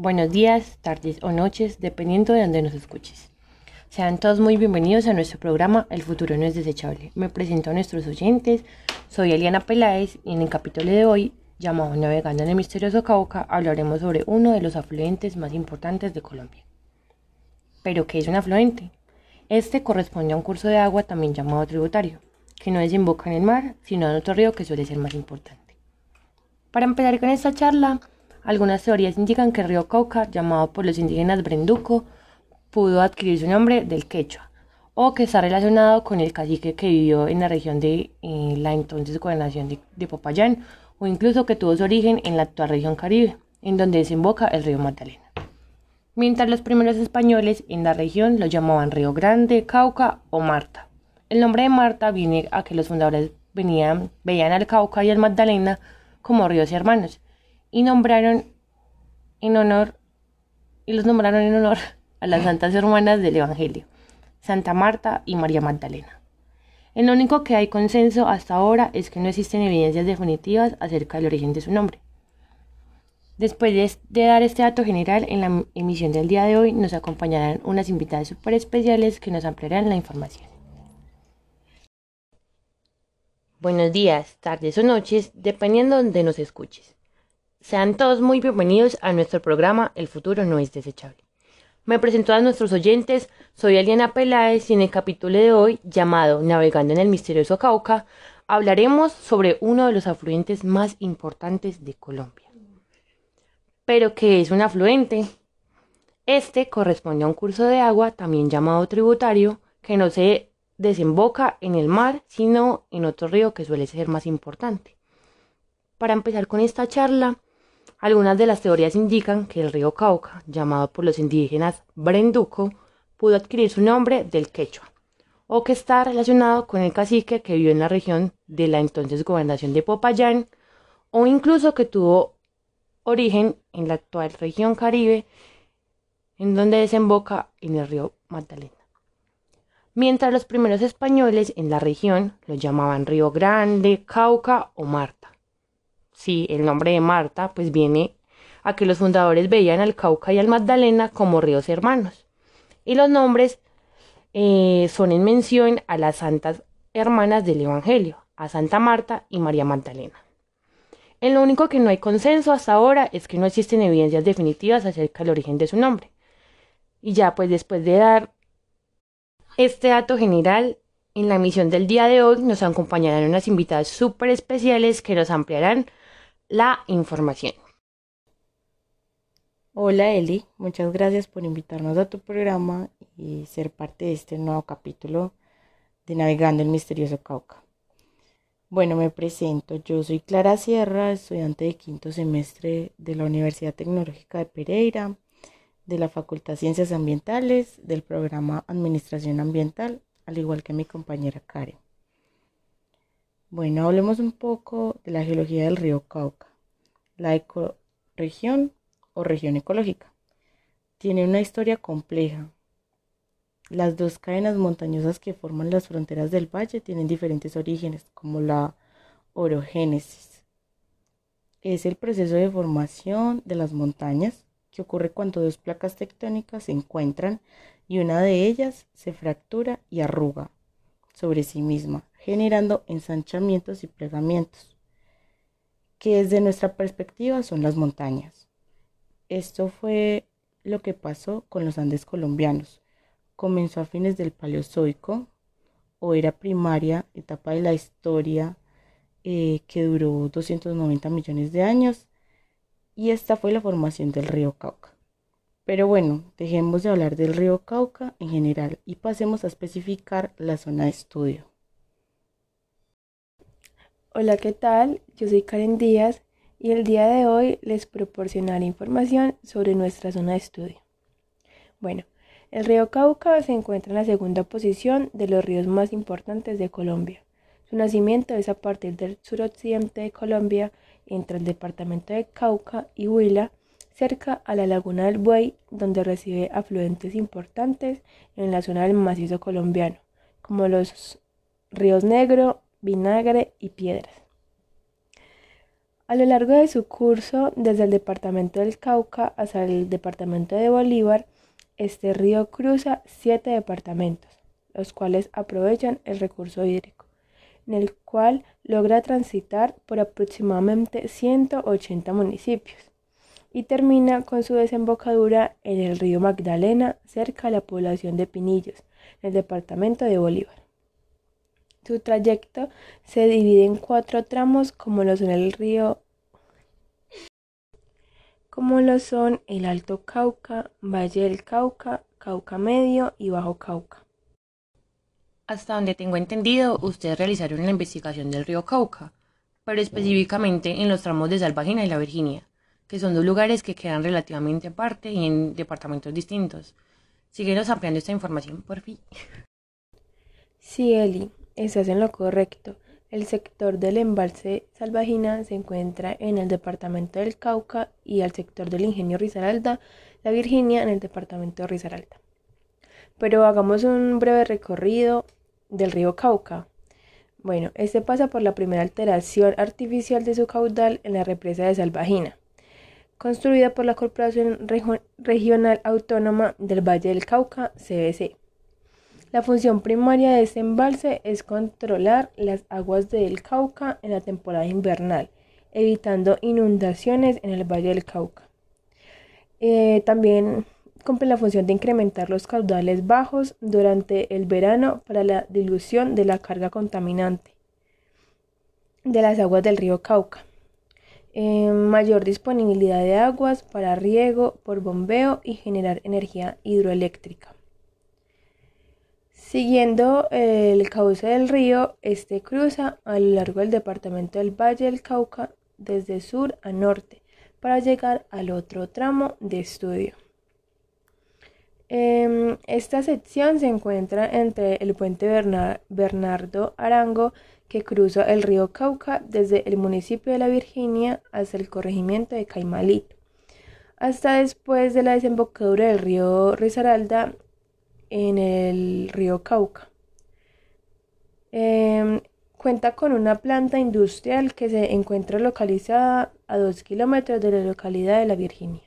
buenos días, tardes o noches, dependiendo de donde nos escuches. Sean todos muy bienvenidos a nuestro programa El futuro no es desechable. Me presento a nuestros oyentes, soy Eliana Peláez y en el capítulo de hoy, llamado Navegando en el misterioso Cauca, hablaremos sobre uno de los afluentes más importantes de Colombia. ¿Pero qué es un afluente? Este corresponde a un curso de agua también llamado tributario, que no desemboca en el mar, sino en otro río que suele ser más importante. Para empezar con esta charla, algunas teorías indican que el río Cauca, llamado por los indígenas Brenduco, pudo adquirir su nombre del quechua, o que está relacionado con el cacique que vivió en la región de eh, la entonces gobernación de, Popayán, o incluso que tuvo su origen en la actual región Caribe, en donde desemboca el río Magdalena. Mientras los primeros españoles en la región lo llamaban Río Grande, Cauca o Marta. El nombre de Marta viene a que los fundadores venían, veían al Cauca y al Magdalena como ríos hermanos, y nombraron en honor y los nombraron en honor a las santas hermanas del Evangelio, Santa Marta y María Magdalena. El único que hay consenso hasta ahora es que no existen evidencias definitivas acerca del origen de su nombre. Después de, dar este dato general, en la emisión del día de hoy nos acompañarán unas invitadas súper especiales que nos ampliarán la información. Buenos días, tardes o noches, dependiendo de donde nos escuches. Sean todos muy bienvenidos a nuestro programa El futuro no es desechable. Me presento a nuestros oyentes, soy Eliana Peláez y en el capítulo de hoy, llamado Navegando en el misterioso Cauca, hablaremos sobre uno de los afluentes más importantes de Colombia. ¿Pero qué es un afluente? Este corresponde a un curso de agua, también llamado tributario, que no se desemboca en el mar, sino en otro río que suele ser más importante. Para empezar con esta charla, algunas de las teorías indican que el río Cauca, llamado por los indígenas Brenduco, pudo adquirir su nombre del quechua, o que está relacionado con el cacique que vivió en la región de la entonces gobernación de Popayán, o incluso que tuvo origen en la actual región Caribe, en donde desemboca en el río Magdalena. Mientras los primeros españoles en la región lo llamaban Río Grande, Cauca o Marta. Sí, el nombre de Marta pues viene a que los fundadores veían al Cauca y al Magdalena como ríos hermanos. Y los nombres eh, son en mención a las santas hermanas del Evangelio, a Santa Marta y María Magdalena. En lo único que no hay consenso hasta ahora es que no existen evidencias definitivas acerca del origen de su nombre. Y ya pues después de dar este dato general, en la misión del día de hoy nos acompañarán unas invitadas súper especiales que nos ampliarán la información. Hola Eli, muchas gracias por invitarnos a tu programa y ser parte de este nuevo capítulo de Navegando el Misterioso Cauca. Bueno, me presento, yo soy Clara Sierra, estudiante de quinto semestre de la Universidad Tecnológica de Pereira, de la Facultad de Ciencias Ambientales, del programa Administración Ambiental, al igual que mi compañera Karen. Bueno, hablemos un poco de la geología del río Cauca. La ecorregión o región ecológica tiene una historia compleja. Las dos cadenas montañosas que forman las fronteras del valle tienen diferentes orígenes, como la orogénesis. Es el proceso de formación de las montañas que ocurre cuando dos placas tectónicas se encuentran y una de ellas se fractura y arruga sobre sí misma, generando ensanchamientos y plegamientos, que desde nuestra perspectiva son las montañas. Esto fue lo que pasó con los Andes colombianos. Comenzó a fines del Paleozoico o era primaria, etapa de la historia eh, que duró 290 millones de años y esta fue la formación del río Cauca. Pero bueno, dejemos de hablar del río Cauca en general y pasemos a especificar la zona de estudio. Hola, ¿qué tal? Yo soy Karen Díaz y el día de hoy les proporcionaré información sobre nuestra zona de estudio. Bueno, el río Cauca se encuentra en la segunda posición de los ríos más importantes de Colombia. Su nacimiento es a partir del suroccidente de Colombia, entre el departamento de Cauca y Huila, cerca a la laguna del Buey, donde recibe afluentes importantes en la zona del macizo colombiano, como los ríos Negro, vinagre y piedras. A lo largo de su curso, desde el departamento del Cauca hasta el departamento de Bolívar, este río cruza siete departamentos, los cuales aprovechan el recurso hídrico, en el cual logra transitar por aproximadamente 180 municipios y termina con su desembocadura en el río Magdalena, cerca a la población de Pinillos, en el departamento de Bolívar. Su trayecto se divide en cuatro tramos como lo son el río como lo son el Alto Cauca, Valle del Cauca, Cauca Medio y Bajo Cauca. Hasta donde tengo entendido, ustedes realizaron la investigación del río Cauca, pero específicamente en los tramos de Salvagina y La Virginia que son dos lugares que quedan relativamente aparte y en departamentos distintos. Síguenos ampliando esta información, por fin. Sí, Eli, estás en lo correcto. El sector del embalse Salvagina se encuentra en el departamento del Cauca y el sector del ingenio Risaralda, la Virginia, en el departamento de Risaralda. Pero hagamos un breve recorrido del río Cauca. Bueno, este pasa por la primera alteración artificial de su caudal en la represa de Salvagina construida por la Corporación Regional Autónoma del Valle del Cauca, CBC. La función primaria de este embalse es controlar las aguas del Cauca en la temporada invernal, evitando inundaciones en el Valle del Cauca. Eh, también cumple la función de incrementar los caudales bajos durante el verano para la dilución de la carga contaminante de las aguas del río Cauca. Eh, mayor disponibilidad de aguas para riego por bombeo y generar energía hidroeléctrica. Siguiendo el cauce del río, este cruza a lo largo del departamento del Valle del Cauca desde sur a norte para llegar al otro tramo de estudio. Em, esta sección se encuentra entre el puente Bernardo Arango que cruza el río Cauca desde el municipio de La Virginia hasta el corregimiento de Caimalito, hasta después de la desembocadura del río Risaralda en el río Cauca. Em, cuenta con una planta industrial que se encuentra localizada a dos kilómetros de la localidad de La Virginia.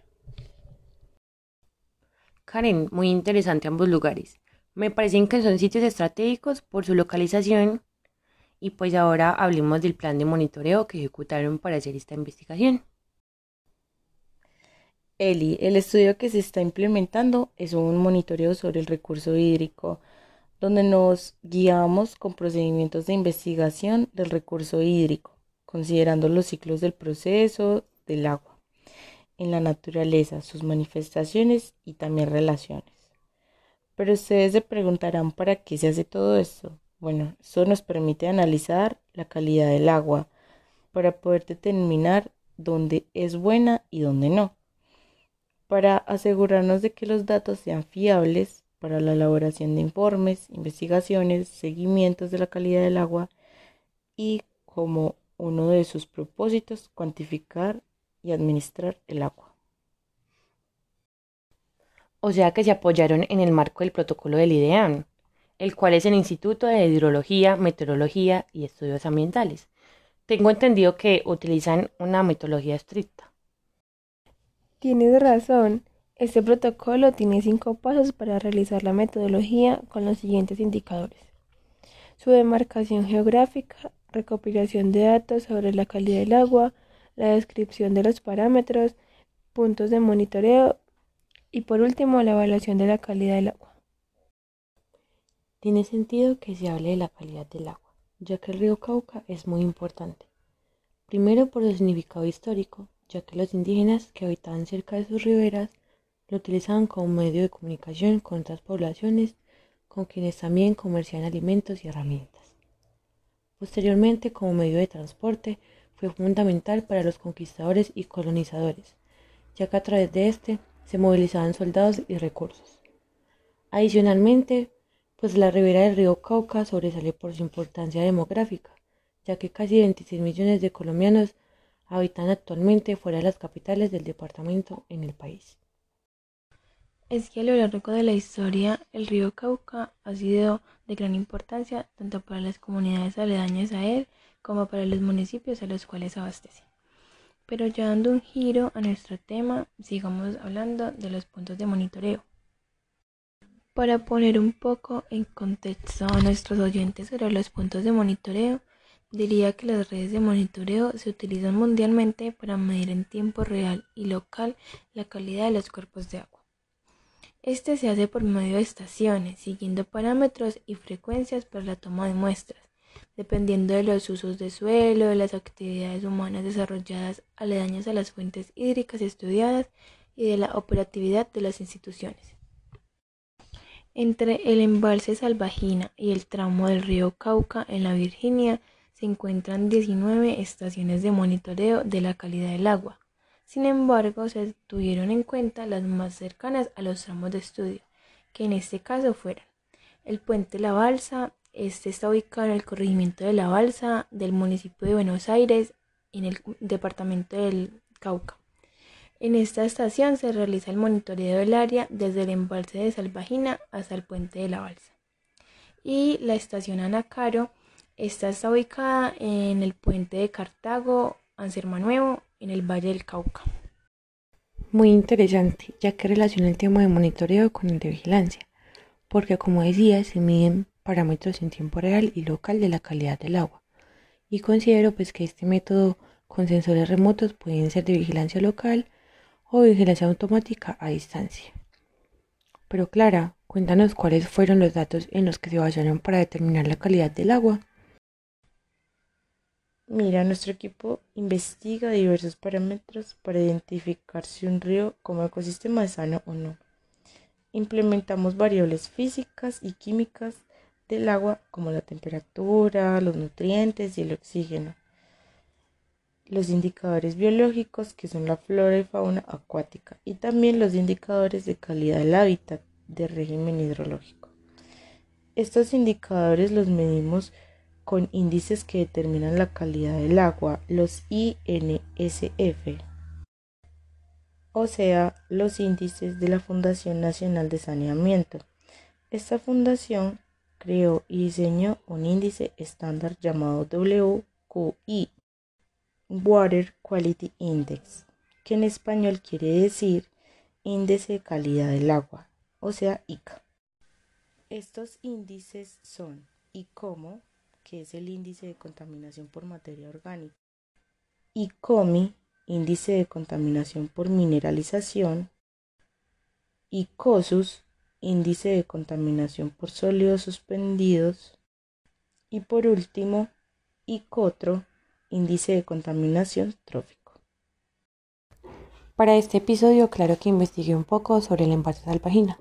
Karen, muy interesante ambos lugares. Me parecen que son sitios estratégicos por su localización y pues ahora hablemos del plan de monitoreo que ejecutaron para hacer esta investigación. Eli, el estudio que se está implementando es un monitoreo sobre el recurso hídrico, donde nos guiamos con procedimientos de investigación del recurso hídrico, considerando los ciclos del proceso del agua en la naturaleza, sus manifestaciones y también relaciones. Pero ustedes se preguntarán para qué se hace todo esto. Bueno, eso nos permite analizar la calidad del agua para poder determinar dónde es buena y dónde no, para asegurarnos de que los datos sean fiables para la elaboración de informes, investigaciones, seguimientos de la calidad del agua y como uno de sus propósitos cuantificar y administrar el agua. O sea que se apoyaron en el marco del protocolo del IDEAN el cual es el Instituto de Hidrología, Meteorología y Estudios Ambientales. Tengo entendido que utilizan una metodología estricta. Tienes razón. Este protocolo tiene cinco pasos para realizar la metodología con los siguientes indicadores. Su demarcación geográfica, recopilación de datos sobre la calidad del agua, la descripción de los parámetros, puntos de monitoreo y por último la evaluación de la calidad del agua. Tiene sentido que se hable de la calidad del agua, ya que el río Cauca es muy importante. Primero por su significado histórico, ya que los indígenas que habitaban cerca de sus riberas lo utilizaban como medio de comunicación con otras poblaciones con quienes también comerciaban alimentos y herramientas. Posteriormente, como medio de transporte, fue fundamental para los conquistadores y colonizadores, ya que a través de este se movilizaban soldados y recursos. Adicionalmente, pues la ribera del río Cauca sobresale por su importancia demográfica, ya que casi 26 millones de colombianos habitan actualmente fuera de las capitales del departamento en el país. Es que a lo largo de la historia el río Cauca ha sido de gran importancia tanto para las comunidades aledañas a él como para los municipios a los cuales abastece. Pero ya dando un giro a nuestro tema, sigamos hablando de los puntos de monitoreo. Para poner un poco en contexto a nuestros oyentes sobre los puntos de monitoreo, diría que las redes de monitoreo se utilizan mundialmente para medir en tiempo real y local la calidad de los cuerpos de agua. Este se hace por medio de estaciones, siguiendo parámetros y frecuencias para la toma de muestras, dependiendo de los usos de suelo, de las actividades humanas desarrolladas aledañas a las fuentes hídricas estudiadas y de la operatividad de las instituciones. Entre el embalse Salvajina y el tramo del río Cauca en la Virginia se encuentran 19 estaciones de monitoreo de la calidad del agua, sin embargo, se tuvieron en cuenta las más cercanas a los tramos de estudio, que en este caso fueran el puente La Balsa, este está ubicado en el corregimiento de La Balsa del municipio de Buenos Aires, en el departamento del Cauca. En esta estación se realiza el monitoreo del área desde el embalse de Salvajina hasta el puente de La Balsa. Y la estación Anacaro, esta está ubicada en el puente de Cartago, Anserma Nuevo, en el Valle del Cauca. Muy interesante, ya que relaciona el tema de monitoreo con el de vigilancia, porque como decía, se miden parámetros en tiempo real y local de la calidad del agua. Y considero pues que este método con sensores remotos pueden ser de vigilancia local o vigilancia automática a distancia. Pero Clara, cuéntanos cuáles fueron los datos en los que se basaron para determinar la calidad del agua. Mira, nuestro equipo investiga diversos parámetros para identificar si un río como ecosistema es sano o no. Implementamos variables físicas y químicas del agua como la temperatura, los nutrientes y el oxígeno. Los indicadores biológicos que son la flora y fauna acuática y también los indicadores de calidad del hábitat de régimen hidrológico. Estos indicadores los medimos con índices que determinan la calidad del agua, los INSF, o sea, los índices de la Fundación Nacional de Saneamiento. Esta fundación creó y diseñó un índice estándar llamado WQI, Water Quality Index, que en español quiere decir índice de calidad del agua, o sea, ICA. Estos índices son ICOMO, que es el índice de contaminación por materia orgánica, y COMI, índice de contaminación por mineralización, y COSUS, índice de contaminación por sólidos suspendidos, y por último, ICOTRO, índice de contaminación trófico. Para este episodio, claro que investigué un poco sobre el envase salvajina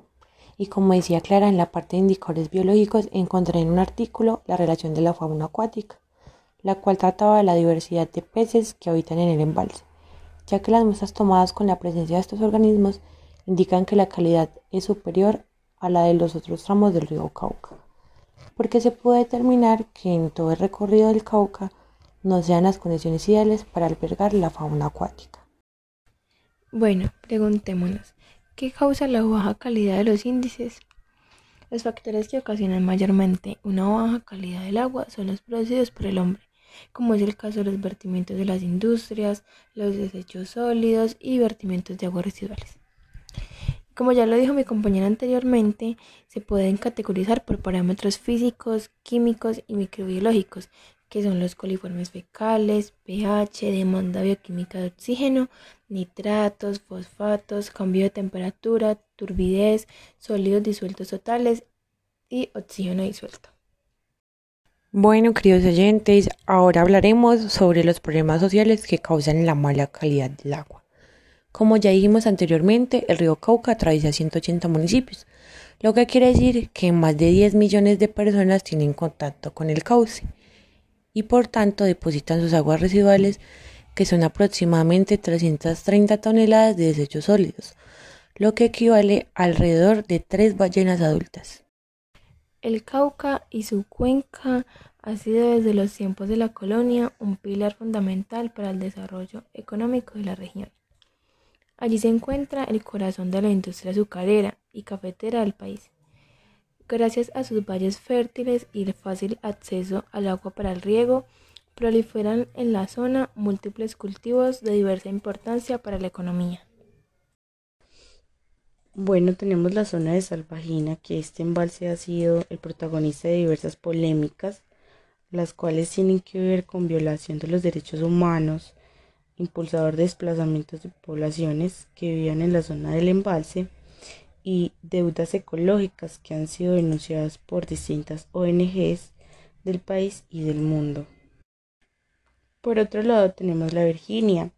y como decía Clara en la parte de indicadores biológicos encontré en un artículo la relación de la fauna acuática, la cual trataba de la diversidad de peces que habitan en el embalse, ya que las muestras tomadas con la presencia de estos organismos indican que la calidad es superior a la de los otros tramos del río Cauca, porque se puede determinar que en todo el recorrido del Cauca no sean las condiciones ideales para albergar la fauna acuática. Bueno, preguntémonos, ¿Qué causa la baja calidad de los índices? Los factores que ocasionan mayormente una baja calidad del agua son los producidos por el hombre, como es el caso de los vertimientos de las industrias, los desechos sólidos y vertimientos de aguas residuales. Como ya lo dijo mi compañera anteriormente, se pueden categorizar por parámetros físicos, químicos y microbiológicos, que son los coliformes fecales, pH, demanda bioquímica de oxígeno, nitratos, fosfatos, cambio de temperatura, turbidez, sólidos disueltos totales y oxígeno disuelto. Bueno, queridos oyentes, ahora hablaremos sobre los problemas sociales que causan la mala calidad del agua. Como ya dijimos anteriormente, el río Cauca atraviesa 180 municipios, lo que quiere decir que más de 10 millones de personas tienen contacto con el cauce y por tanto depositan sus aguas residuales que son aproximadamente 330 toneladas de desechos sólidos, lo que equivale a alrededor de tres ballenas adultas. El Cauca y su cuenca ha sido desde los tiempos de la colonia un pilar fundamental para el desarrollo económico de la región. Allí se encuentra el corazón de la industria azucarera y cafetera del país. Gracias a sus valles fértiles y el fácil acceso al agua para el riego, Proliferan en la zona múltiples cultivos de diversa importancia para la economía. Bueno, tenemos la zona de Salvajina, que este embalse ha sido el protagonista de diversas polémicas, las cuales tienen que ver con violación de los derechos humanos, impulsador de desplazamientos de poblaciones que vivían en la zona del embalse y deudas ecológicas que han sido denunciadas por distintas ONGs del país y del mundo. Por otro lado tenemos la Virginia,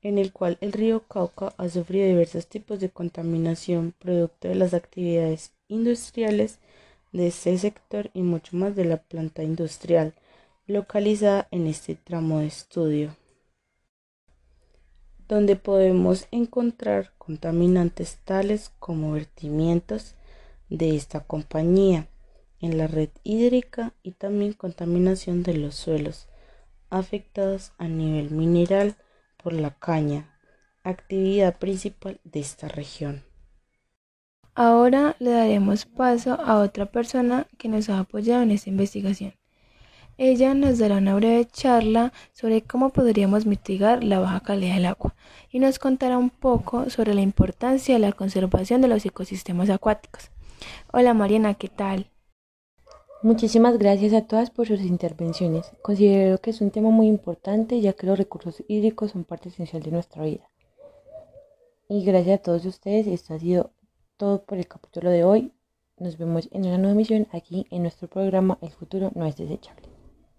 en el cual el río Cauca ha sufrido diversos tipos de contaminación producto de las actividades industriales de este sector y mucho más de la planta industrial localizada en este tramo de estudio, donde podemos encontrar contaminantes tales como vertimientos de esta compañía en la red hídrica y también contaminación de los suelos afectados a nivel mineral por la caña, actividad principal de esta región. Ahora le daremos paso a otra persona que nos ha apoyado en esta investigación. Ella nos dará una breve charla sobre cómo podríamos mitigar la baja calidad del agua y nos contará un poco sobre la importancia de la conservación de los ecosistemas acuáticos. Hola Mariana, ¿qué tal? Muchísimas gracias a todas por sus intervenciones. Considero que es un tema muy importante ya que los recursos hídricos son parte esencial de nuestra vida. Y gracias a todos ustedes, esto ha sido todo por el capítulo de hoy. Nos vemos en una nueva emisión aquí en nuestro programa El futuro no es desechable.